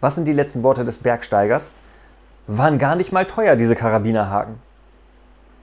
Was sind die letzten Worte des Bergsteigers? Waren gar nicht mal teuer, diese Karabinerhaken.